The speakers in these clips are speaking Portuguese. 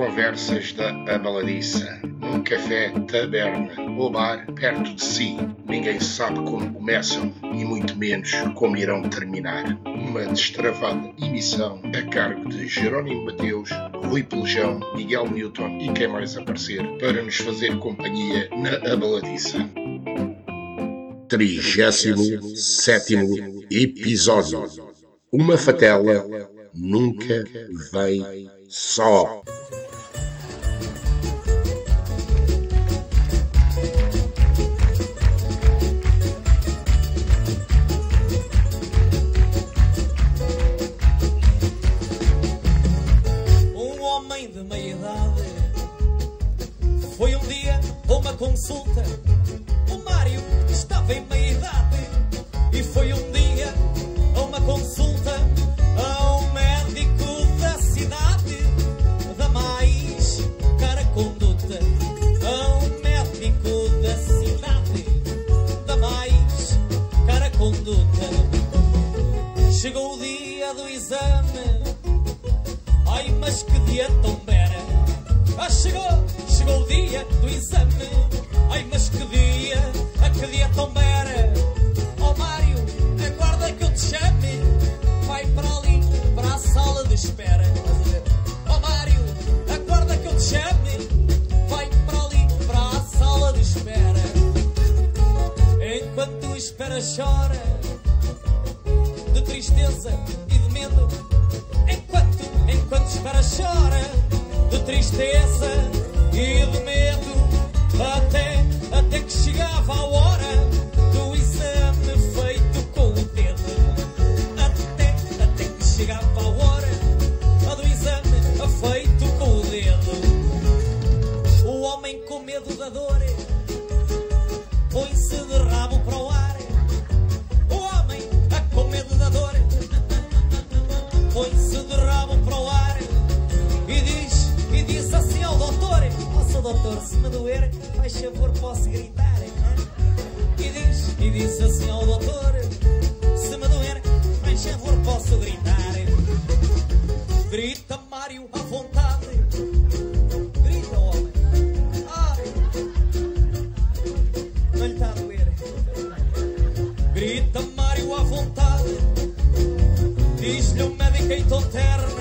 conversas da Abaladiça, num café, taberna ou bar perto de si. Ninguém sabe como começam e muito menos como irão terminar. Uma destravada emissão a cargo de Jerónimo Mateus, Rui Pelejão, Miguel Newton e quem mais aparecer para nos fazer companhia na Abaladiça. 37 episódio. Uma fatela nunca vem só. Tristeza e de medo. Até me doer, faz favor, posso gritar. E diz, e diz assim ao doutor: Se me doer, faz favor, posso gritar. Grita Mário à vontade. Grita, homem. Ah, não lhe está a doer. Grita Mário à vontade. Diz-lhe o médico em terno.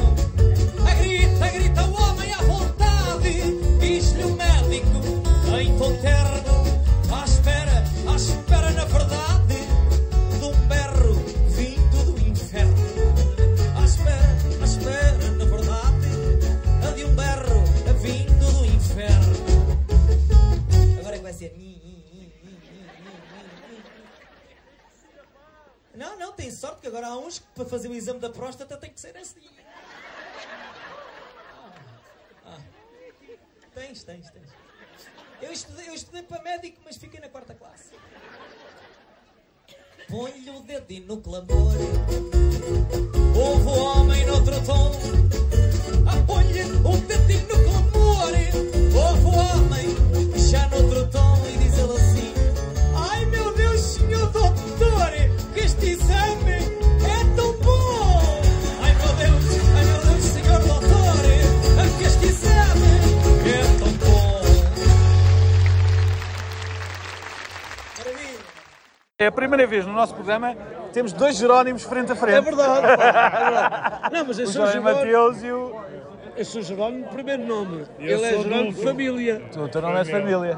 Que ser assim. Ah, ah. Tens, tens, tens. Eu estudei, eu estudei para médico, mas fiquei na quarta classe. Põe-lhe o dedinho no clamor. Houve o homem noutro tom. Primeira vez no nosso programa temos dois Jerónimos frente a frente. É verdade, pá, é verdade. Não, mas eu O sou Jerónimo Mateus e o. eu sou Jerónimo, primeiro nome. Ele é Jerónimo de família. Tu, o teu nome é de família.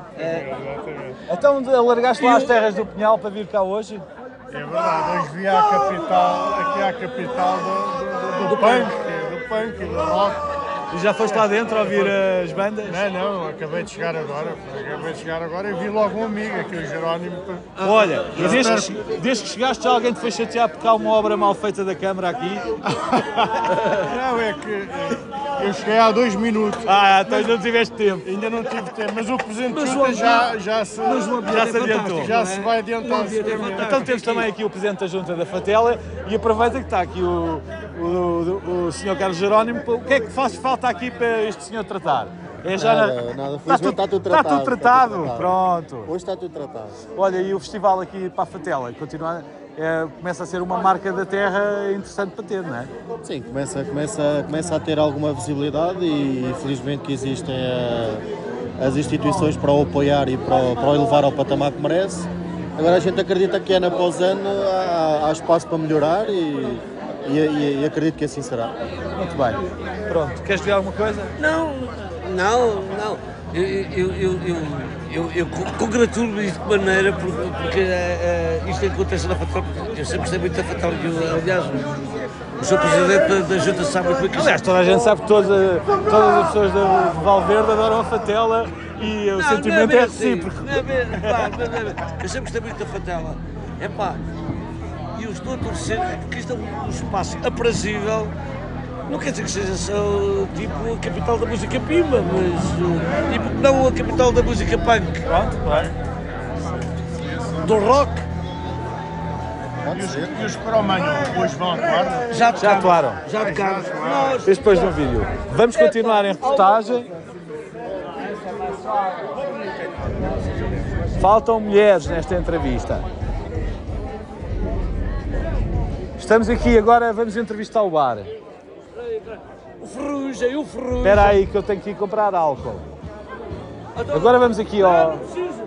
Então de- alargaste lá as terras do Pinhal para vir cá hoje? É verdade, hoje vi à capital, aqui à capital do, do, do, do punk, do punk, do rock. E já foste lá dentro a ouvir as bandas? Não, não, acabei de chegar agora, acabei de chegar agora e vi logo um amigo aqui, o Jerónimo. Olha, e desde, que, desde que chegaste já alguém te foi chatear porque há uma obra mal feita da Câmara aqui? Não, é que eh, eu cheguei há dois minutos, Ah, então não tiveste tempo. ainda não tive tempo, mas o Presidente Mas Junta já, já se, Mas o ambiente Já é se adiantou. já é? se vai adiantar. É. Então temos também aqui o Presidente da Junta da Fatela e aproveita que está aqui o, o, o, o Sr. Carlos Jerónimo. O que é que faz falta aqui para este senhor tratar? É já Nada, na- nada. Está está tudo está tratado. tudo está tratado. tudo tratado. Pronto. Hoje está tudo tratado. Olha, e o festival aqui para a Fatela, continua. É, começa a ser uma marca da terra interessante para ter, não é? Sim, começa, começa, começa a ter alguma visibilidade e felizmente que existem eh, as instituições para o apoiar e para o, para o elevar ao patamar que merece. Agora a gente acredita que ano após ano há, há espaço para melhorar e, e, e- e acredito que assim será. Muito bem. Pronto, queres dizer alguma coisa? Não, não, não. Eu, eu, eu, eu, eu, eu co- congratulo-me de maneira, porque, porque eh, eh, isto acontece na Fatal, eu sempre gostei muito da Fatal, eu, aliás, o Sr. Presidente da, da Junta sabe muito bem que Aliás, toda a gente sabe que todas, todas as pessoas de Valverde adoram a Fatela e o Não, sentimento não é, assim, recíproco. Não é pá, é. Eu sempre gostei muito da Fatela. É pá, e eu estou a torcer, é porque isto é um espaço aprazível. Não quer dizer que seja só tipo a capital da música pima, mas eh, e porque não a capital da música punk, Pronto, claro. do rock. Pode ser. E os Cromanho depois vão atuar? Já Já atuaram. Já tocaram. Nós, Este depois no vídeo. Vamos continuar em reportagem. Faltam mulheres nesta entrevista. Estamos aqui agora, vamos entrevistar o bar. O Ferrugem, o Ferrugem. Espera aí que eu tenho que ir comprar álcool. Então, Agora vamos aqui ao... Não precisa,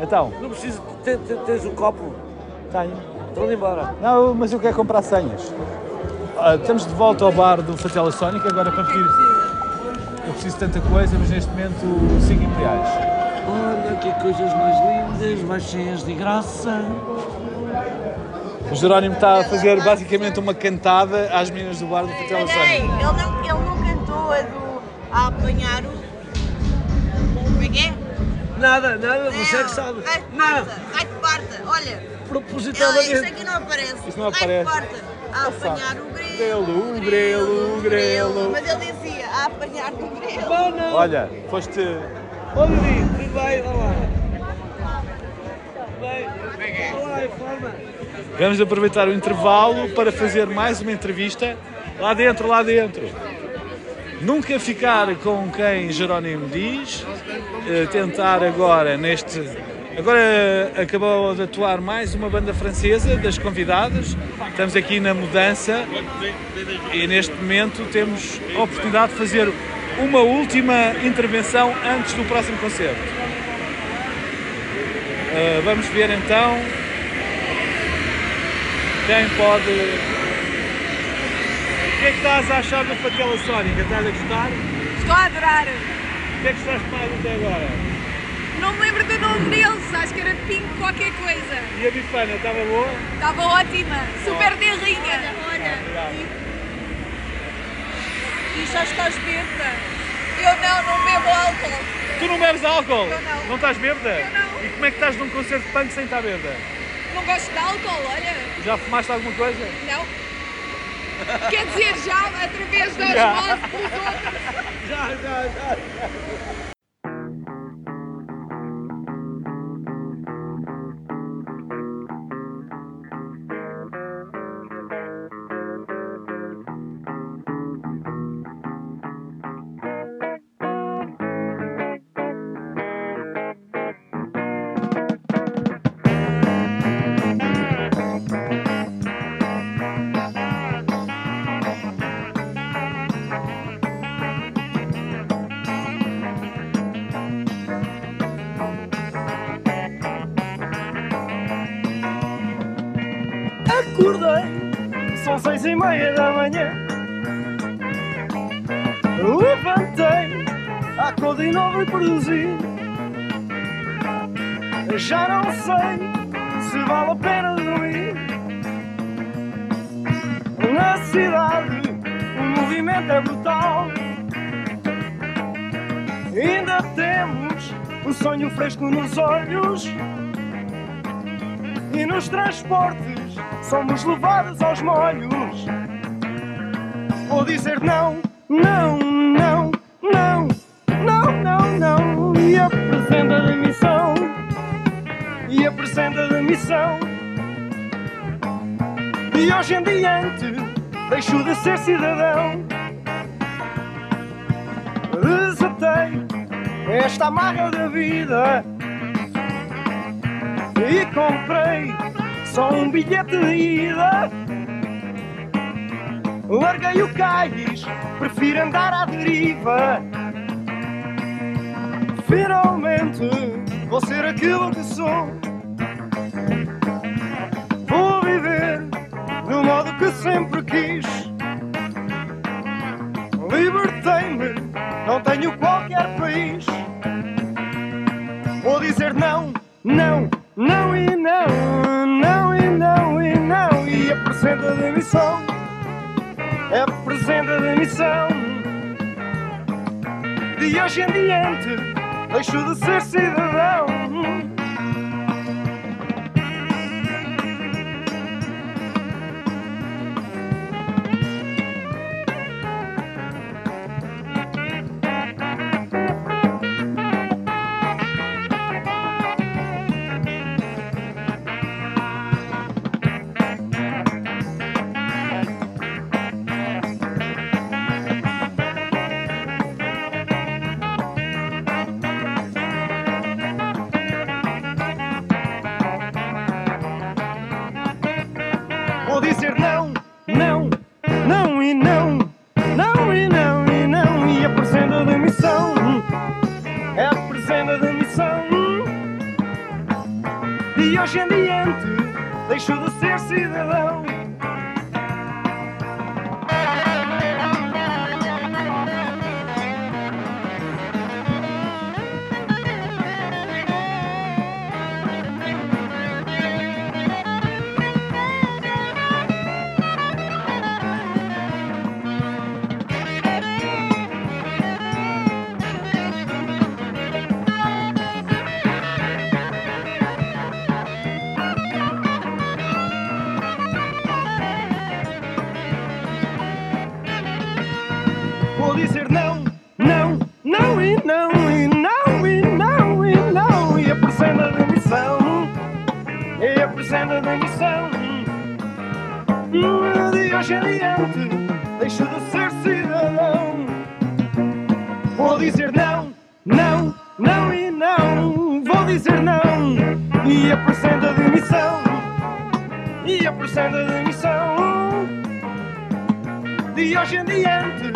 Então, não precisa. Tens, tens o copo. tenho. Estão embora. Não, mas eu quero comprar senhas. Ah, estamos de volta ao bar do Fatela Sónica, agora para pedir. Eu preciso de tanta coisa, mas neste momento 5 imperiais. Olha que coisas mais lindas, mais cheias de graça. O Jerónimo está a fazer basicamente uma cantada às meninas do bar do Fatela Ei, ele não, ele não cantou a do a apanhar o. Como é que é? Nada, nada, você é que sabe. Ai, que Não, parta, ai que parta, olha. Propositadamente. aqui não aparece. Isto não Ai que aparece. parta, a apanhar o grelo. Grelo, o grelo, o grelo. Mas ele dizia, a apanhar o grelo. Não, não. Olha, foste. Olha ali, vai, vai lá. Vai, vai lá, informa. Vamos aproveitar o intervalo para fazer mais uma entrevista lá dentro, lá dentro. Nunca ficar com quem Jerónimo diz, eh, tentar agora neste. Agora acabou de atuar mais uma banda francesa das convidadas. Estamos aqui na mudança e neste momento temos a oportunidade de fazer uma última intervenção antes do próximo concerto. Eh, vamos ver então quem pode. O que é que estás a achar da Fatela Sónica? Estás a gostar? Estou a adorar. O que é que gostaste mais até agora? Não me lembro do nome deles, acho que era Pink qualquer coisa. E a bifana, estava boa? Estava ótima, super terrinha. Olha, E já estás bêbada? Eu não, não bebo álcool. Tu não bebes álcool? Eu não. Não estás bêbada? Eu não. E como é que estás num concerto de punk sem estar bêbada? Não gosto de álcool, olha. Já fumaste alguma coisa? Não. Quer dizer, já através da Já. osmose dos outros. Acordei, são seis e meia da manhã. Levantei, a cor e produzir. Já não sei se vale a pena dormir. Na cidade, o movimento é brutal. Ainda temos o sonho fresco nos olhos. E nos transportes somos levados aos molhos. Vou dizer não, não, não, não, não, não, não. E apresenta a demissão. E apresenta a demissão. E hoje em diante deixo de ser cidadão. Desatei esta amarra da vida e comprei só um bilhete de ida. Larguei o cais, prefiro andar à deriva. Finalmente vou ser aquilo que sou. Vou viver do modo que sempre quis. Libertei-me, não tenho qualquer país. Vou dizer não, não, não e não, não e não e não. E apresento a demissão, apresento a demissão. De hoje em diante, deixo de ser cidadão. Não, e não. Vou dizer não, e apresento a demissão, e apresento a demissão. De hoje em diante,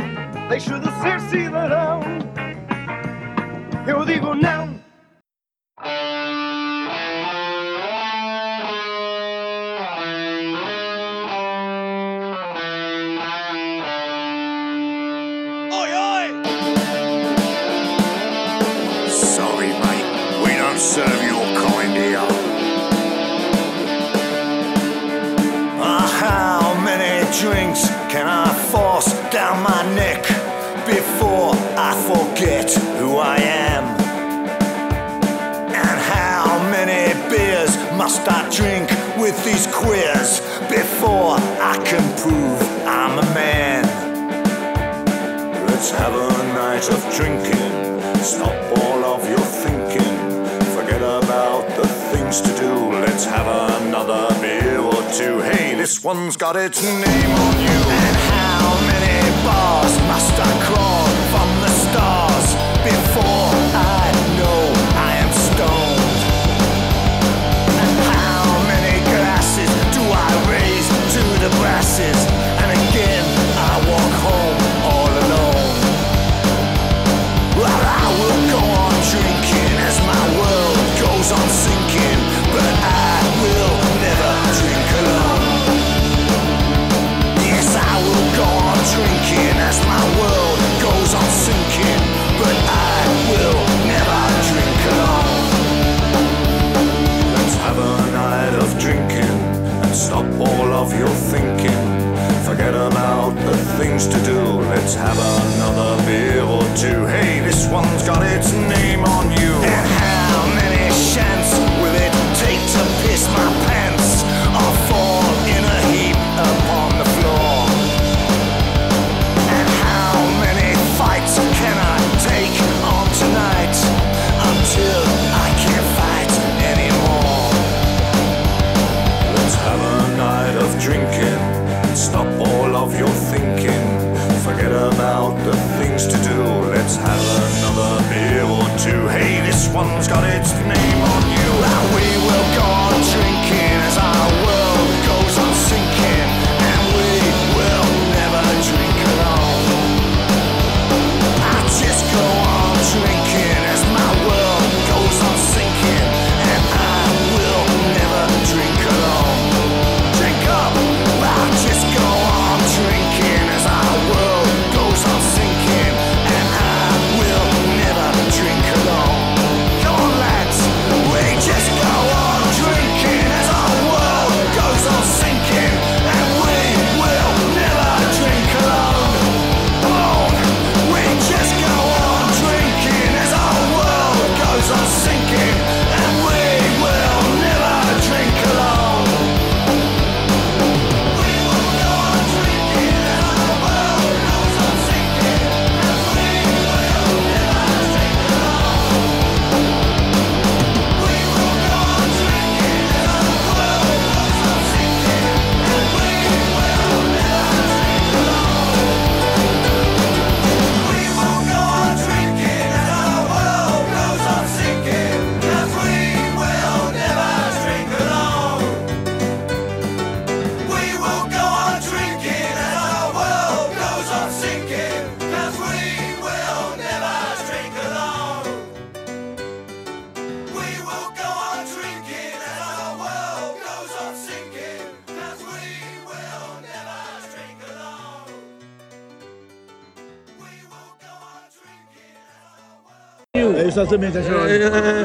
deixo de ser cidadão. Eu digo não. Forget who I am? And how many beers must I drink with these queers before I can prove I'm a man? Let's have a night of drinking. Stop all of your thinking. Forget about the things to do. Let's have another beer or two. Hey, this one's got its name on you. And how many bars must I crawl the grasses. Exatamente, é Jerónimo.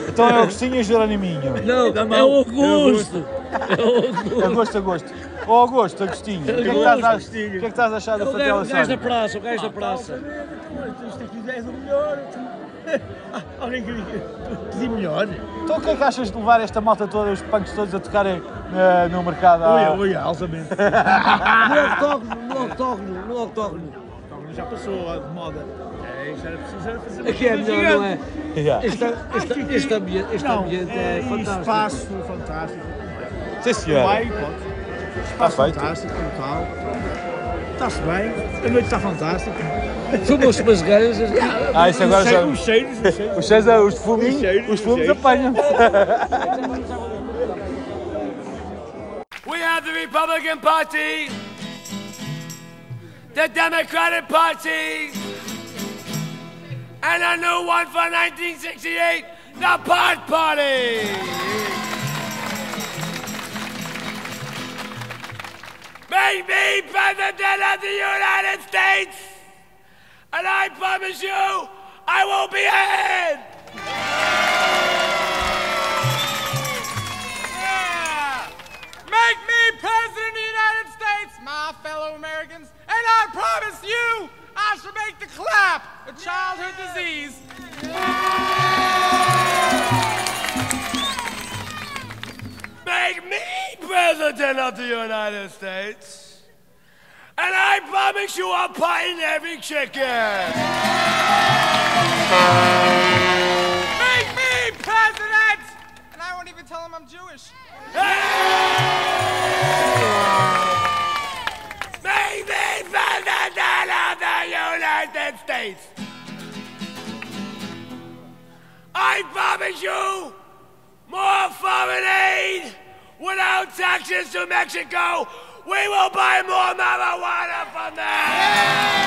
Então é Agostinho e Jeroniminho. Não, é o Augusto. É o Augusto. Agosto, Agosto. Ô Augusto, Agostinho, o que é que estás a, o que é que estás a achar da O Fatela gajo, o gajo da praça, o gajo da praça. Isto aqui és o melhor. Ah, Alguém que pedir melhor. Então o que é que achas de levar esta malta toda, os punks todos a tocarem eh, no mercado? à- Olha, olha, altamente. No octógono, no octógono, no octógono. Já passou de moda. Aqui é coisa melhor, não é? gigante. Yeah. Este, este, este ambiente, este Não, ambiente é, é, fantástico. espaço fantástico. Sim, senhora. Vai. Espaço fantástico, total. Está-se bem, a noite está fantástica. Fumam-se umas ganjas. Ah, isso agora já... os cheiros, os cheiros. Os cheiros, os apanham. We have the Republican Party, the Democratic Party, and a new one for 1968, the Pot Party. Make me President of the United States, and I promise you, I will be ahead. Make me President of the United States, my fellow Americans, and I promise you I shall make the clap a childhood disease. Make me President of the United States. And I promise you I'll in every chicken. Make me President! And I won't even tell him I'm Jewish. Make me President of the United States. I promise you more foreign aid without taxes to Mexico. We will buy more marijuana from them.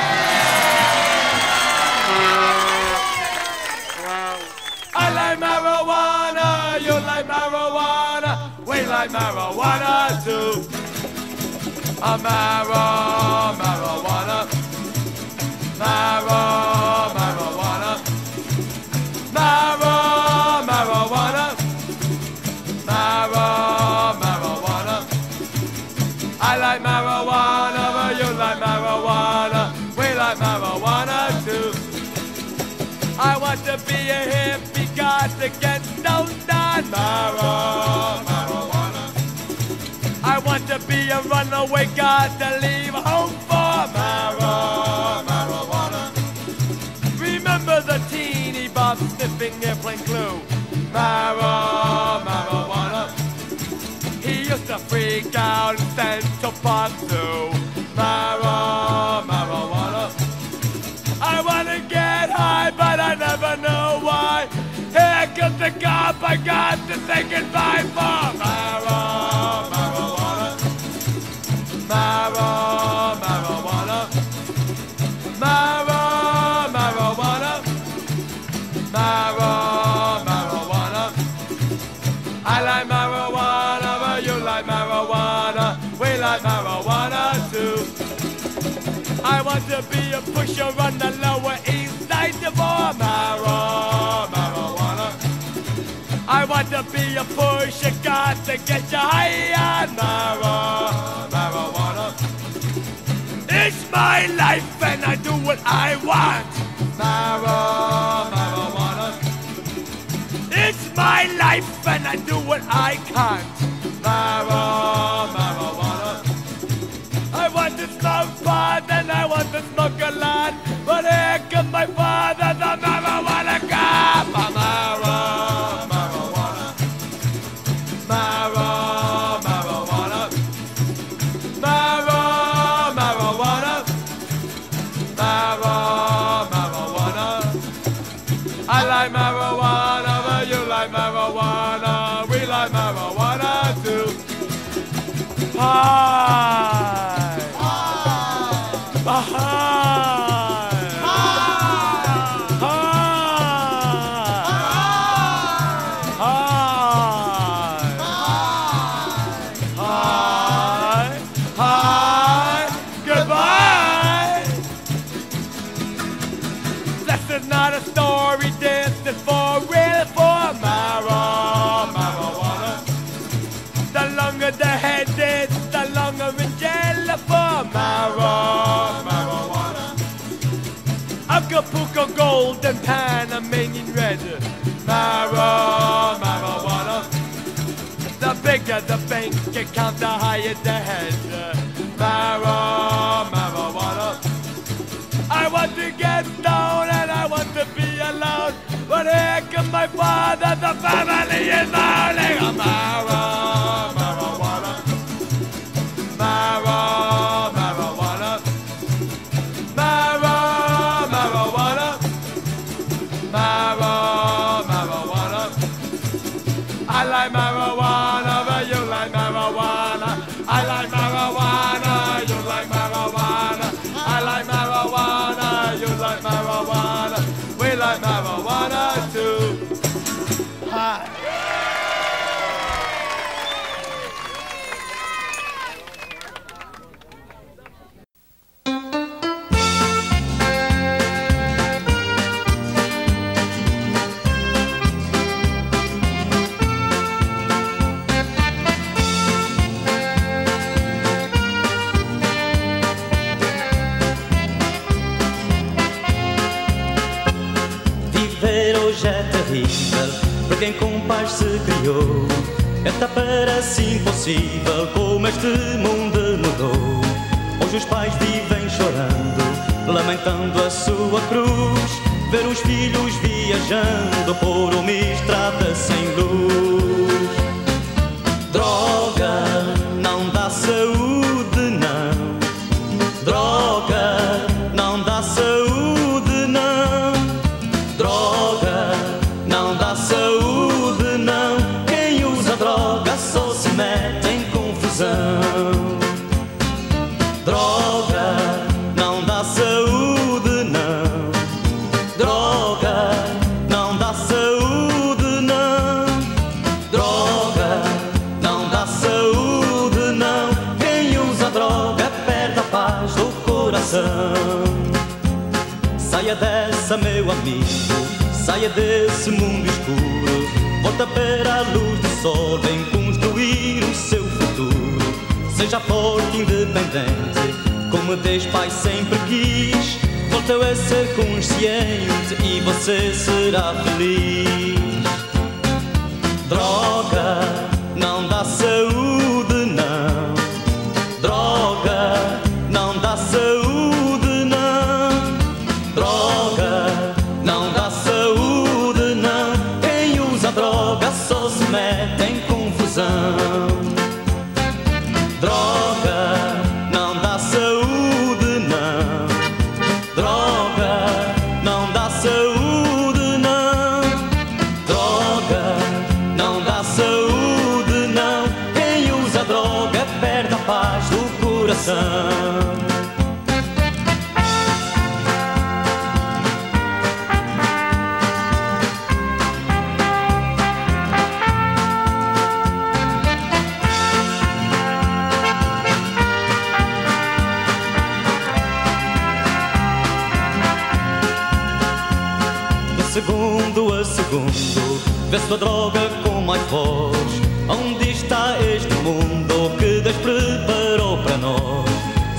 I like marijuana, you like marijuana, we like marijuana too. A mara, marijuana, marijuana, to be a hippie god to get stoned on marijuana. I want to be a runaway god to leave home for marijuana. Remember the teeny bob sniffing airplane glue? Marijuana. He used to freak out in Central Park Zoo. Mara, Here comes the cop, I got to say goodbye for Mara, marijuana. Mara, marijuana. Mara, marijuana. Mara, marijuana. I like marijuana, but you like marijuana. We like marijuana too. I want to be a pusher on the lower east side for mara, marijuana. Want to be a pusher, got to get you high on marijuana. It's my life and I do what I want. Marijuana. It's my life and I do what I can't. Mara, marijuana. I want to smoke pot and I want to smoke a lot. Hi. The bank account, the higher the head. Marijuana. I want to get down and I want to be alone. But here comes my father, the family is mourning. Mara, quem com paz se criou. Até parece impossível como este mundo mudou. Hoje os pais vivem chorando, lamentando a sua cruz. Ver os filhos viajando por uma estrada sem luz. Saia desse mundo escuro. Volta para a luz do sol, vem construir o seu futuro. Seja forte, independente, como Deus Pai sempre quis. Volta a ser consciente e você será feliz. Droga sua droga com mais voz. Onde está este mundo que Deus preparou para nós?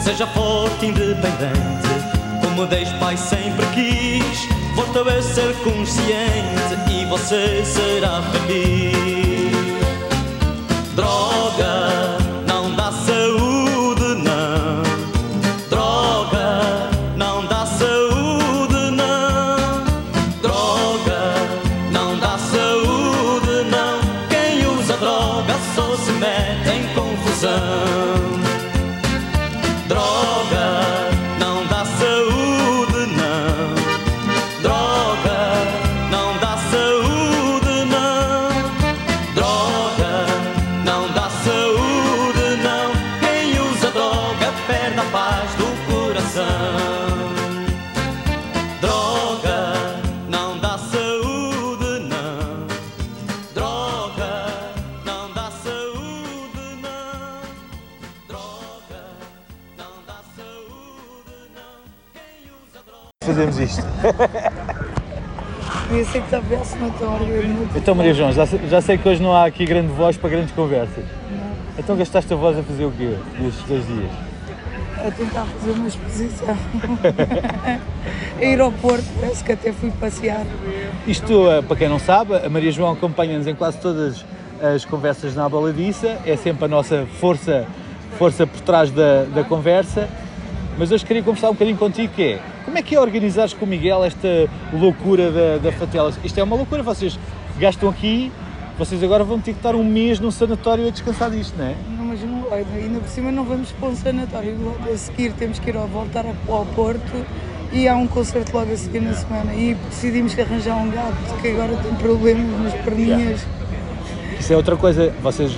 Seja forte, independente, como Deus Pai sempre quis. Volta a ser consciente e você será feliz. Droga Fazemos isto. Eu sei que está então, Então, Maria João, já, sei- já sei que hoje não há aqui grande voz para grandes conversas. Então gastaste a voz a fazer o quê nestes dois dias? a tentar fazer uma exposição. a ir ao Porto, parece que até fui passear. Isto, eh, para quem não sabe, a Maria João acompanha-nos em quase todas as conversas na Baladiça, é sempre a nossa força, força por trás da, da conversa. Mas hoje queria conversar um bocadinho contigo, que é, como é que é organizares com o Miguel esta loucura da, da Fatela? Isto é uma loucura, vocês gastam aqui, vocês agora vão ter que estar um mês num sanatório a descansar disto, não é? Não, mas não, ainda por cima não vamos para um sanatório. Logo a seguir temos que ir ao voltar ao Porto e há um concerto logo a seguir na semana. E decidimos arranjar um gato que agora tem problemas nas perninhas. Isso é outra coisa, vocês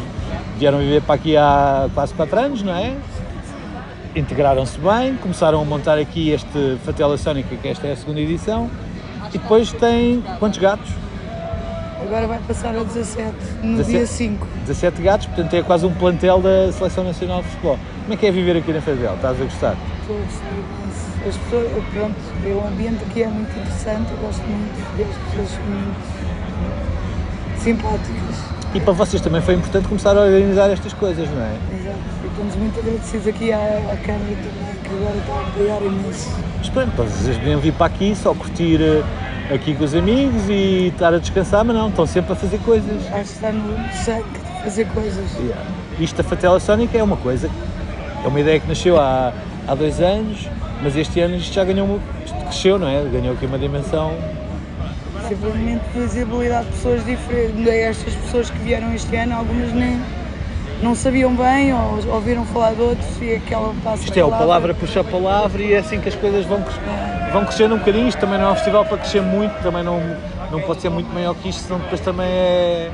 vieram viver para aqui há quase 4 anos, não é? Integraram-se bem, começaram a montar aqui este Fatela Sónica, que esta é a segunda edição, e depois tem quantos gatos? Agora vai passar a 17, no 17? dia 5. 17 gatos, portanto é quase um plantel da Seleção Nacional de Futebol. Como é que é viver aqui na Fazela? Estás a gostar? Estou a gostar. As pessoas, pronto, o ambiente aqui é muito interessante, eu gosto muito e as pessoas muito simpáticas. E para vocês também foi importante começar a organizar estas coisas, não é? Estamos muito agradecidos aqui à, à Câmara também, que agora está a apoiar imenso. Mas pronto, vocês deviam vir para aqui só curtir eh, aqui com os amigos e estar a descansar, mas não, estão sempre a fazer coisas. Acho que está no sangue de fazer coisas. Isto da Fatela Sónica é uma coisa, é uma ideia que nasceu há, há dois anos, mas este ano isto já ganhou, isto cresceu, não é? Ganhou aqui uma dimensão. Simplesmente visibilidade de pessoas diferentes. Estas pessoas que vieram este ano, algumas nem não sabiam bem ou ouviram falar de outros e aquela passa Isto é, o palavra puxa a palavra e é assim que as coisas vão, vão crescendo um bocadinho. Isto também não é um festival para crescer muito, também não, não pode ser muito maior que isto, senão depois também é.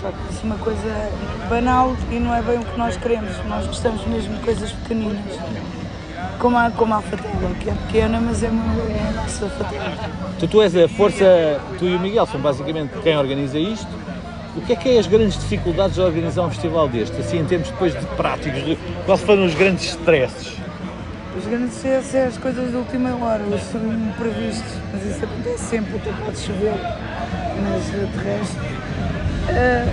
Torna-se uma coisa banal e não é bem o que nós queremos. Nós gostamos mesmo de coisas pequeninas. Como a, como a fatela, que é pequena, mas é, uma, é a nossa fatela. Tu, tu és a força, tu e o Miguel são basicamente quem organiza isto. O que é que é as grandes dificuldades de organizar um festival deste? Assim, em termos depois de práticos, de, quais foram os grandes stresses? Os grandes sucessos é as coisas de última hora, os imprevistos, mas isso acontece sempre, até pode chover, mas de resto. eh,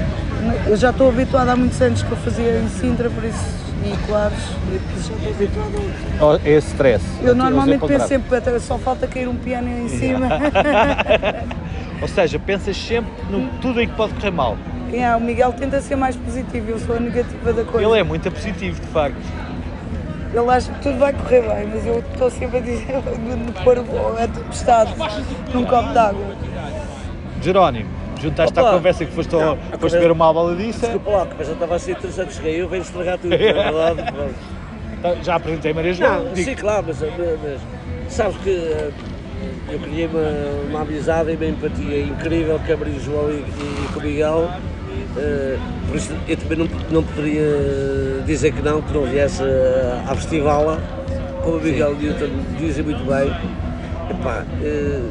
eu já estou habituada há muitos anos que eu fazia em Sintra, por isso, e Claros, e já estou habituada. Oh, é stress. Eu normalmente penso sempre, só falta cair um piano em cima. Ou seja, pensas sempre no tudo em que pode correr mal. É, o Miguel tenta ser mais positivo, eu sou a negativa da coisa. Ele é muito positivo, de facto. Ele acha que tudo vai correr bem, mas eu estou sempre a dizer de pôr a tempestade num copo d'água. Jerónimo, juntaste à conversa que foste, Não, a foste ver uma baladiça. Desculpa lá, mas eu estava a ser interessante, cheguei eu, venho estragar tudo, não é verdade? Pronto. Já apresentei Maria João. Não, sim, claro, mas, mas sabes que eh, eu criei uma, uma amizade e uma empatia incrível com a Maria João e, e com o Miguel. eh, por isso eu também não, não poderia dizer que não, que não viesse eh, à festivala, como o Miguel Newton dizem muito bem. Epá, eh,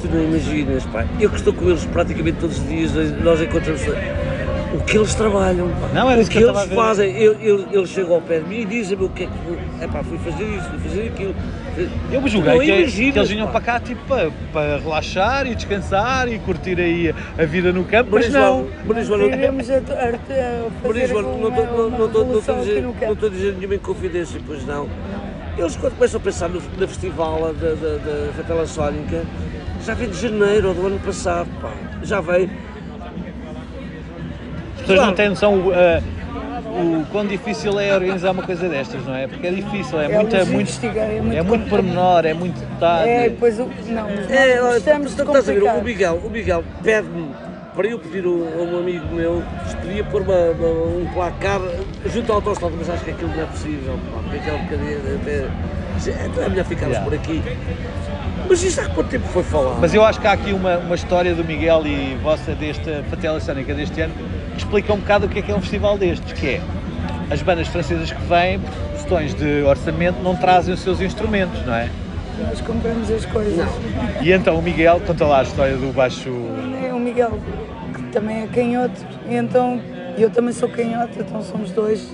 tu não imaginas, pá, eu que estou com eles praticamente todos os dias, nós encontramos o que eles trabalham, Não, era o que, que eles fazem. Eu, eu, eles chegam ao pé de mim e dizem-me o que é que. Epá, fui fazer isto, fui fazer aquilo. Eu me julguei não que, imaginas, que eles vinham pá. para cá tipo, para, para relaxar e descansar e curtir aí a vida no campo, mas Maria não. Maria João, não- estou- revolução a dizer- nenhuma inconfidência, pois não. Eles quando começam a pensar no, na festival da, da, da Fatela Sónica, já vem de janeiro ou do ano passado, pá. Já vem. As pessoas não têm noção ah, o quão difícil é organizar uma coisa destas, não é? Porque é difícil, é, É muito, é muito, é muito é muito pormenor, é muito detalhe. É, depois o. Não, É, olha, tu estás a ver, o. Miguel, o Miguel pede-me para eu pedir a um amigo meu se podia pôr uma, uma- um placar junto ao autostrada, mas acho que aquilo não é possível, porque bocadinha até. Então é melhor ficarmos Yeah. por aqui. Mas isto há quanto tempo foi falado? Mas eu acho que há aqui uma, uma história do Miguel e vossa desta Fatela Sónica deste ano explica um bocado o que é que é um festival destes, que é as bandas francesas que vêm, por questões de orçamento, não trazem os seus instrumentos, não é? Nós compramos as coisas. E então o Miguel, conta lá a história do baixo. É o Miguel, que também é canhoto, e então eu também sou canhoto, então somos dois.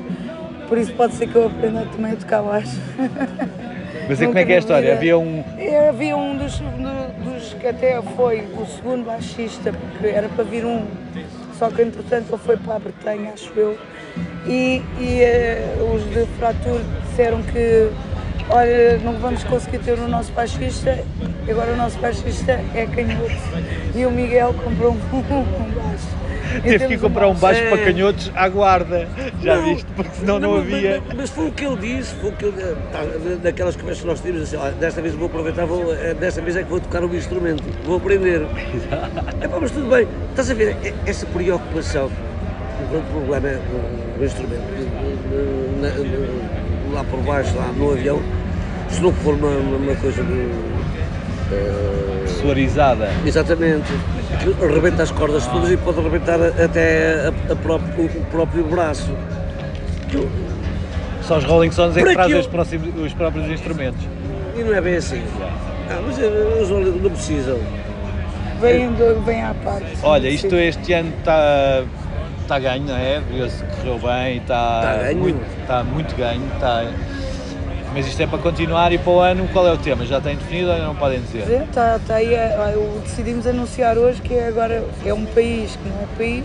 Por isso pode ser que eu aprenda também a tocar baixo. Mas e como é que é a história? vida. Havia um. É, Havia um dos, do- dos que até foi o segundo baixista, porque era para vir um, só que entretanto ele foi para a Bretanha, acho eu, e, e eh, os de Fratur disseram que olha, não vamos conseguir ter o nosso baixista, agora o nosso baixista é canhoto. E o Miguel comprou um, um baixo. Teve que comprar um baixo É. para canhotos à guarda. Já Não, viste? Porque senão não, mas- havia. Mas, mas foi o que ele disse, foi o que ele, tá, daquelas conversas que nós tínhamos, assim, "Olha, desta vez vou aproveitar, vou, eh, desta vez é que vou tocar um instrumento, vou aprender. É pá, mas tudo bem, estás a ver, eh, essa preocupação, o grande problema é o, o instrumento, eh, na- na- lá por baixo, lá no avião, se não for uma, uma coisa de. eh, Suarizada. Exatamente. Arrebenta as cordas todas e pode arrebentar até a- a próprio- o próprio braço. Só os Rolling Stones é que trazem os, próximos- os próprios instrumentos. E não é bem assim. Ah, mas eh, os não precisam. Vem, do- vem à parte. Olha, isto este ano está está ganho, não é? Viu-se que correu bem, está Está ganho. muito, está muito ganho. Está... Mas isto é para continuar e para o ano qual é o tema? Já tem definido ou não podem dizer? Está tá aí, é, o- decidimos anunciar hoje que é agora é um país que não é país.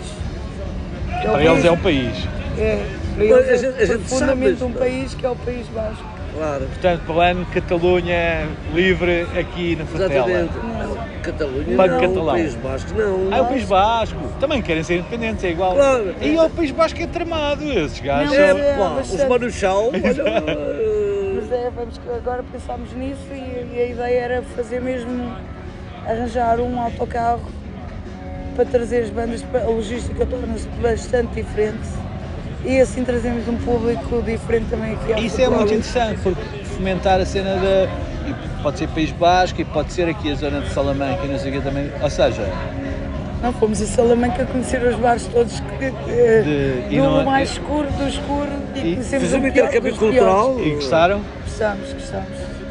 É o Para eles é um país. É, para eles a é gente- a gente profundamente um país que é o País Basco. Claro. Portanto, para o ano, Catalunha livre aqui na Fatela. Exatamente. Catalunha Banco não, catalão. País Basco não. Ah, é o País Basco. Também querem ser independentes, é igual. Claro. E é o País Basco é tramado, esses gajos. Não, mas é Pá, os Manuchal, olha, Mas é, vamos, agora pensámos nisso e, e a ideia era fazer mesmo, arranjar um autocarro para trazer as bandas, para- a logística torna-se bastante diferente e assim trazemos um público diferente também aqui ao Isso é muito interessante, porque fomentar a cena da. e Pode ser País Basco e pode ser aqui a zona de Salamanca e não sei o quê também. Ou seja, Não, fomos a Salamanca conhecer os bares todos que, eh, De- e do não- mais e- escuro do escuro e, E conhecemos o pior intercâmbio cultural. piores. e gostaram? Gostamos, gostamos.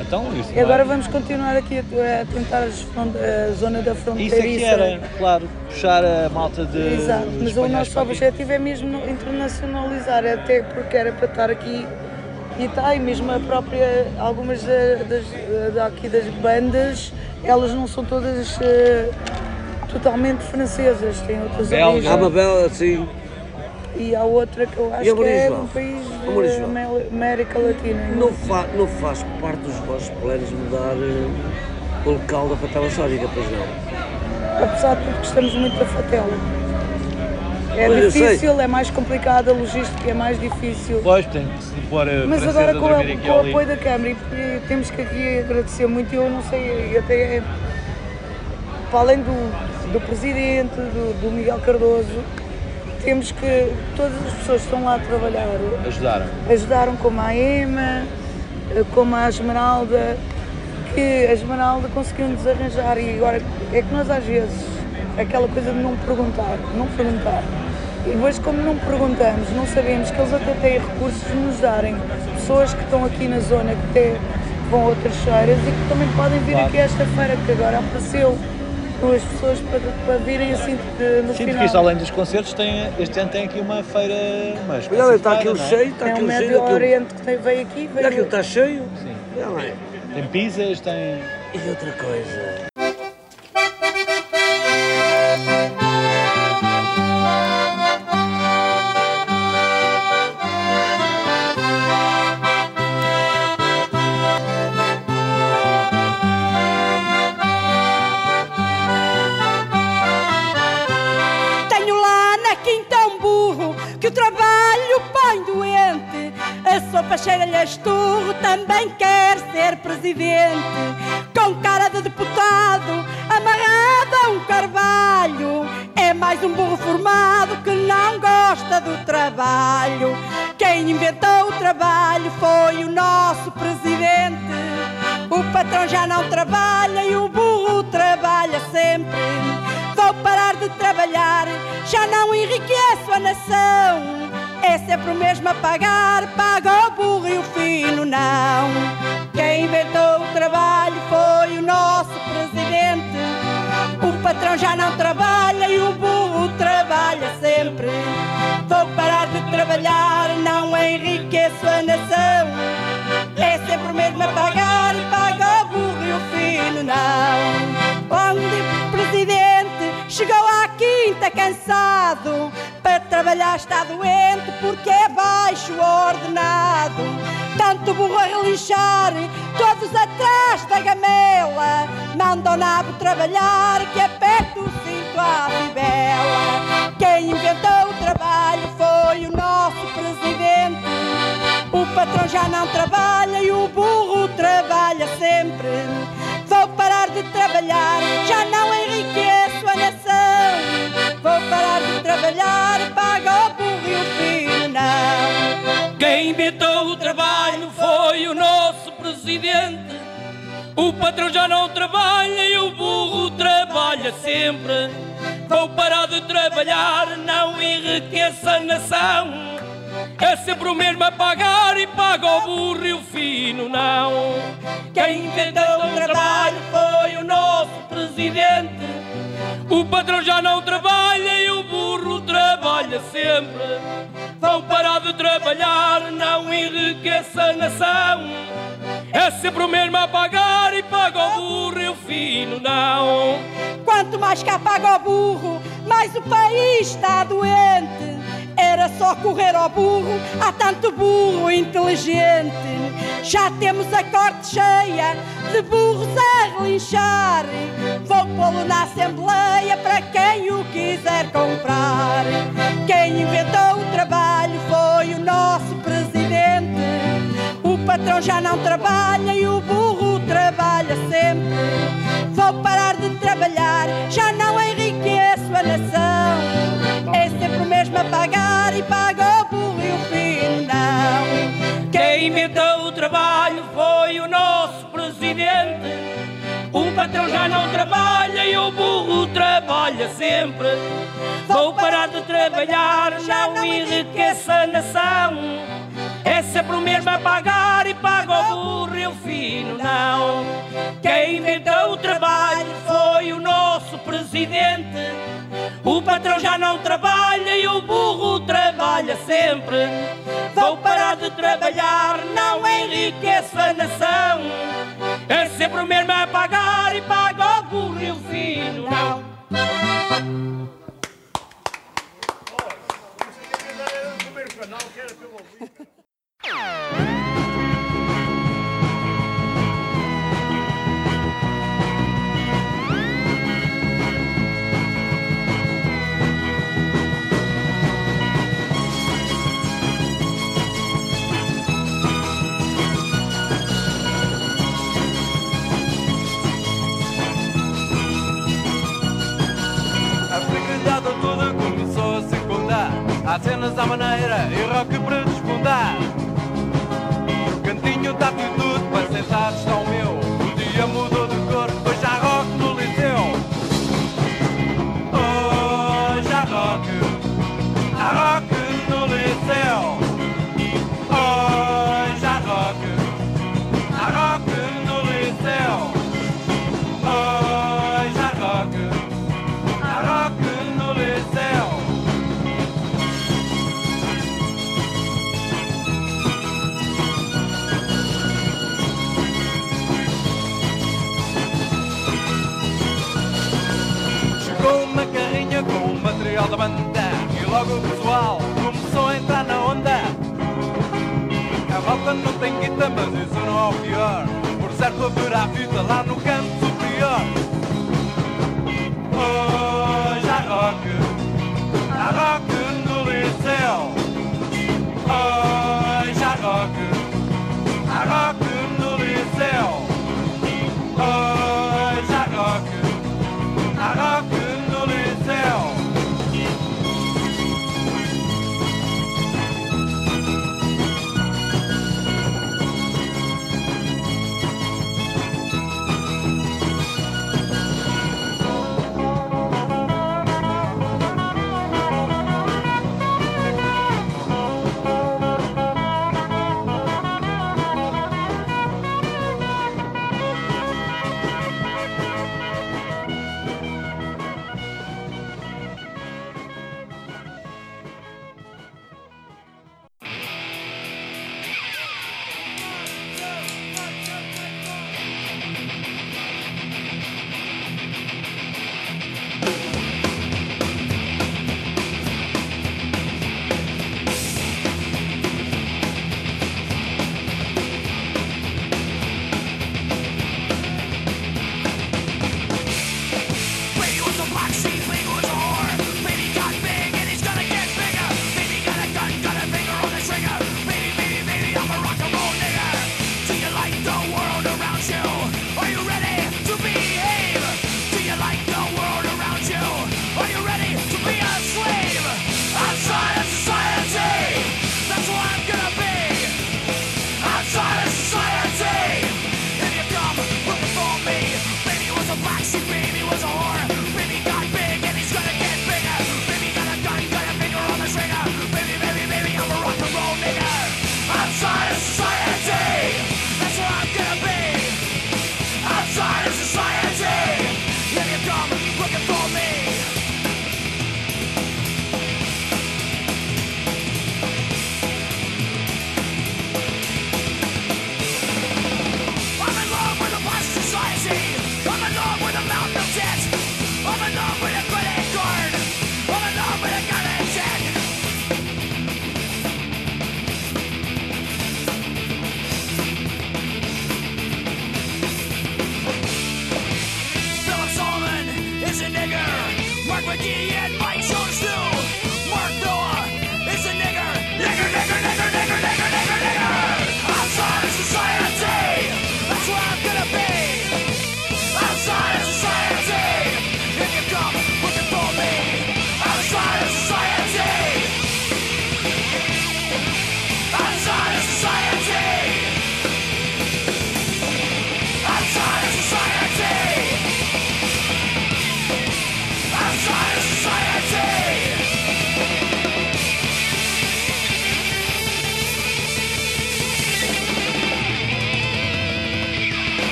Então, isso. E agora é? vamos continuar aqui a, a tentar a zona da Isso é que era, claro, puxar a malta de. Exato, mas o nosso aqui. objetivo é mesmo internacionalizar, até porque era para estar aqui e está, e mesmo a própria, algumas da- das, daqui das bandas, elas não são todas eh, totalmente francesas, têm outras Belga. Há origens. uma bela, assim, E há outra que eu acho que é um país da Amé- América Latina. não, fa, não faz parte dos vossos planos mudar eh, o local da Fatela Sónica, pois não? Apesar de tudo, gostamos muito da Fatela. É Pois, difícil, é mais complicado, a logística é mais difícil. Pois, tem que se pôr a Mas francesa agora com, a- com o apoio da Câmara, e, e temos que aqui agradecer muito, eu não sei, até para além do, do Presidente, do, do Miguel Cardoso, temos que, todas as pessoas que estão lá a trabalhar, Ajudaram. ajudaram como a Ema, eh, como a Esmeralda, que a Esmeralda conseguiu-nos arranjar e agora é que nós às vezes, aquela coisa de não perguntar, não perguntar. E depois como não perguntamos, não sabemos que eles até têm recursos de nos darem pessoas que estão aqui na zona, que até vão a outras feiras e que também podem vir Claro. aqui a esta feira que agora apareceu duas pessoas para, para virem assim de, no Sim, final. porque isto além dos concertos, tem, este ano tem aqui uma feira. Mas Olha, está aquilo não é? cheio, está é um aquilo cheio. Médio aquilo- Oriente que tem- veio aqui, Olha, veio... aquilo está cheio. Sim. Olha lá. Tem pizzas, tem. E outra coisa. Presidente. Com cara de deputado, amarrado a um carvalho. É mais um burro formado que não gosta do trabalho. Quem inventou o trabalho foi o nosso presidente. O patrão já não trabalha e o burro trabalha sempre. Vou parar de trabalhar, já não enriqueço a nação. É sempre o mesmo a pagar, paga o burro e já não trabalha e o burro trabalha sempre. Vou parar de trabalhar, não enriqueço a nação. É sempre o mesmo a pagar paga o burro e o fino não. Onde o presidente chegou à quinta cansado, para trabalhar está doente porque é baixo ordenado. Tanto burro a relinchar, todos atrás da gamela, mandam nabo trabalhar, que aperta o cinto à fibela. Quem inventou o trabalho foi o nosso presidente. O patrão já não trabalha e o burro trabalha sempre. Vou parar de trabalhar, patrão já não trabalha e o burro trabalha sempre. Vou parar de trabalhar, não enriqueça a nação. É sempre o mesmo a pagar e paga o burro e o fino não. Quem inventou o trabalho foi o nosso presidente. O patrão já não trabalha e o burro trabalha sempre. Vão parar de trabalhar, não enriqueça a nação. É sempre o mesmo a pagar e paga o burro e o fino não. Quanto mais cá paga o burro, mais o país está doente. Era só correr ao burro, há tanto burro inteligente. Já temos a corte cheia de burros a relinchar. Vou pô-lo na Assembleia para quem o quiser comprar. Quem inventou o trabalho foi o nosso presidente. Patrão já não trabalha e o burro trabalha sempre. Vou parar de trabalhar, já não enriqueço a nação. É sempre o mesmo a pagar e paga o burro e o fino não. Quem inventou o trabalho foi o nosso presidente. O patrão já não trabalha e o burro trabalha sempre. Vou parar de trabalhar, não enriqueça a nação. É sempre o mesmo a pagar e paga o burro e fino não. Quem inventou o trabalho foi o nosso presidente. O patrão já não trabalha e o burro trabalha sempre. Vou parar de trabalhar, não enriqueça a nação. É sempre o mesmo a pagar e paga o burro e o fino não. Há cenas à maneira e rock para desfundar No cantinho da atitude A volta não tem guita, mas isso não é o pior. Por certo haverá fita lá no canto superior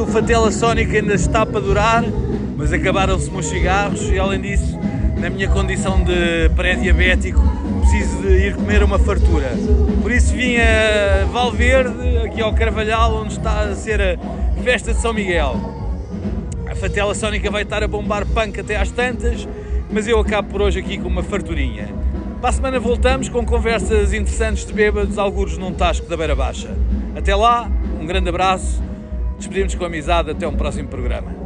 O Fatela sónica ainda está para durar, mas acabaram-se meus cigarros e além disso, na minha condição de pré-diabético, preciso de ir comer uma fartura. Por isso vim a Valverde, aqui ao Carvalhal, onde está a ser a festa de São Miguel. A fatela sónica vai estar a bombar punk até às tantas, mas eu acabo por hoje aqui com uma farturinha. Para a semana voltamos com conversas interessantes de bêbados, alguros num tasco da Beira Baixa. Até lá, um grande abraço Despedimos com amizade, até um próximo programa.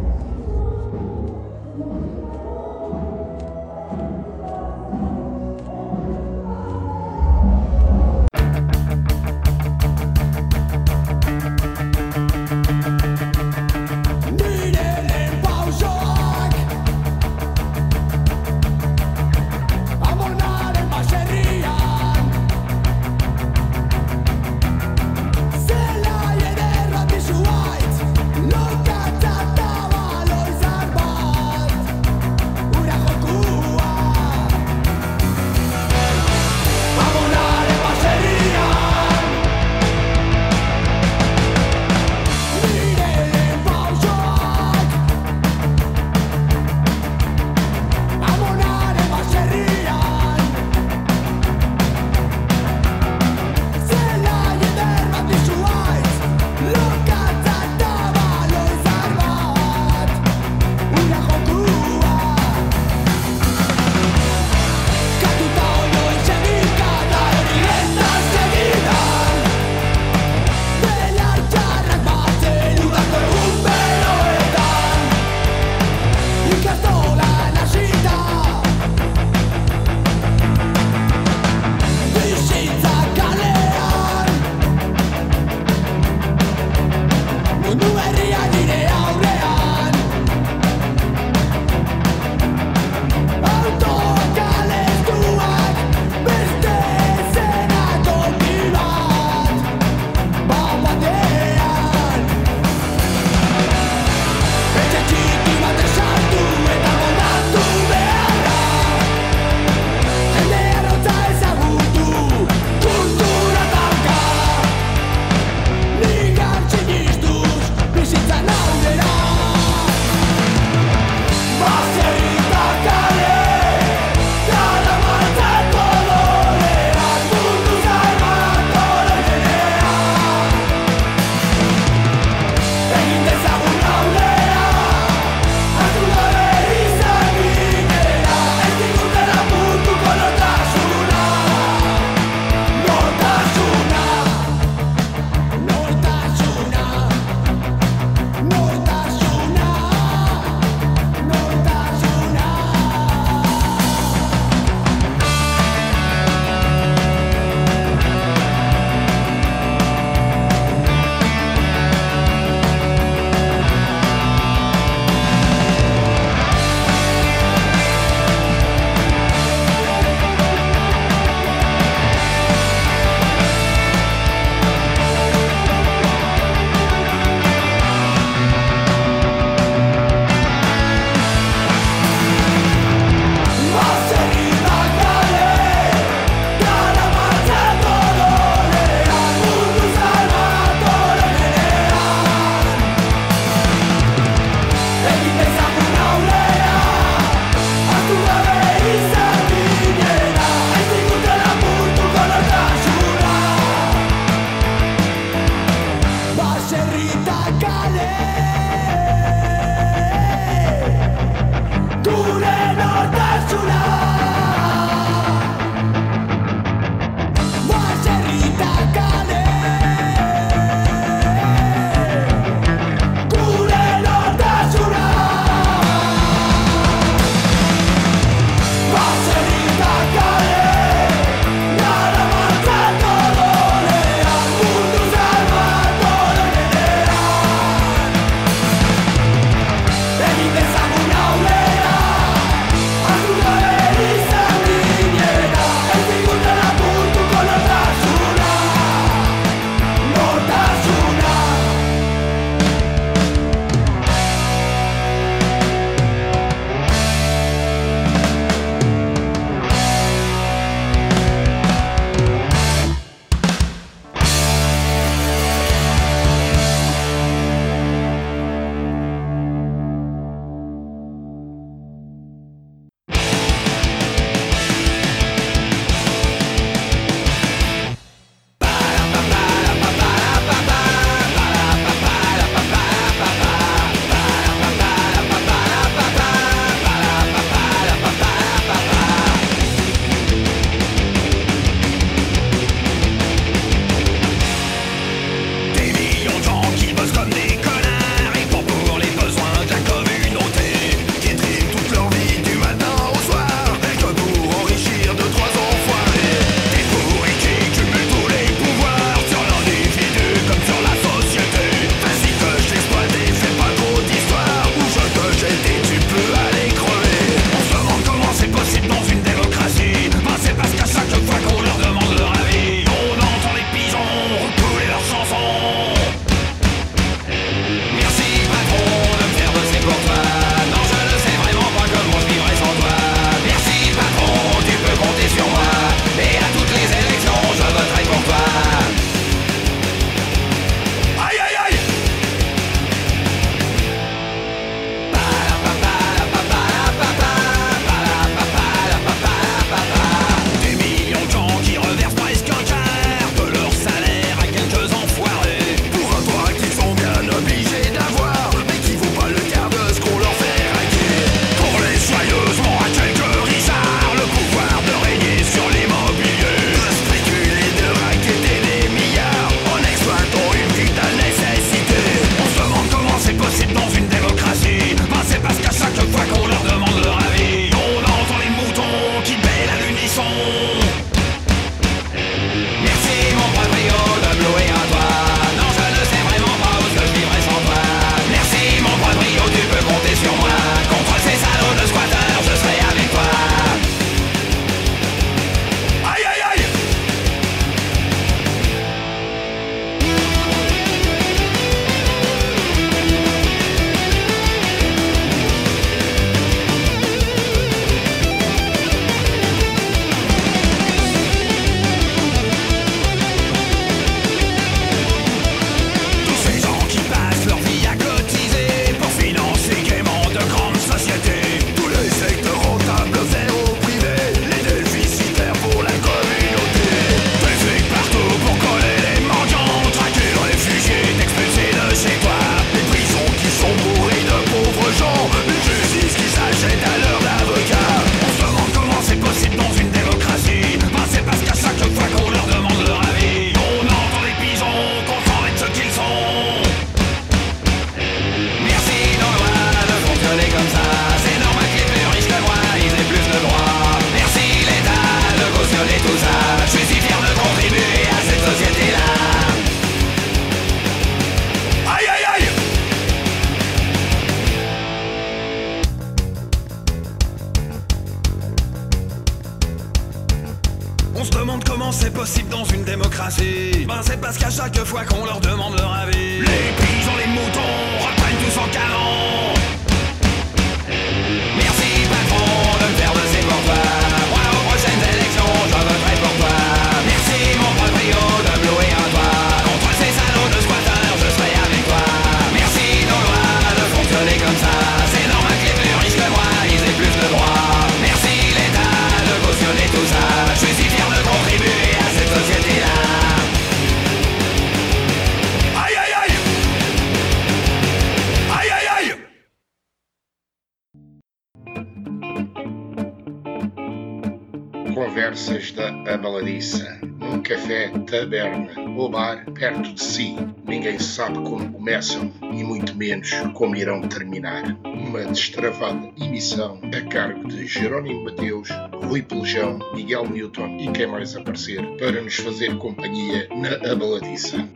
começam e muito menos como irão terminar. Uma destravada emissão a cargo de Jerónimo Mateus, Rui Pelejão, Miguel Newton e quem mais aparecer para nos fazer companhia na abaladiça.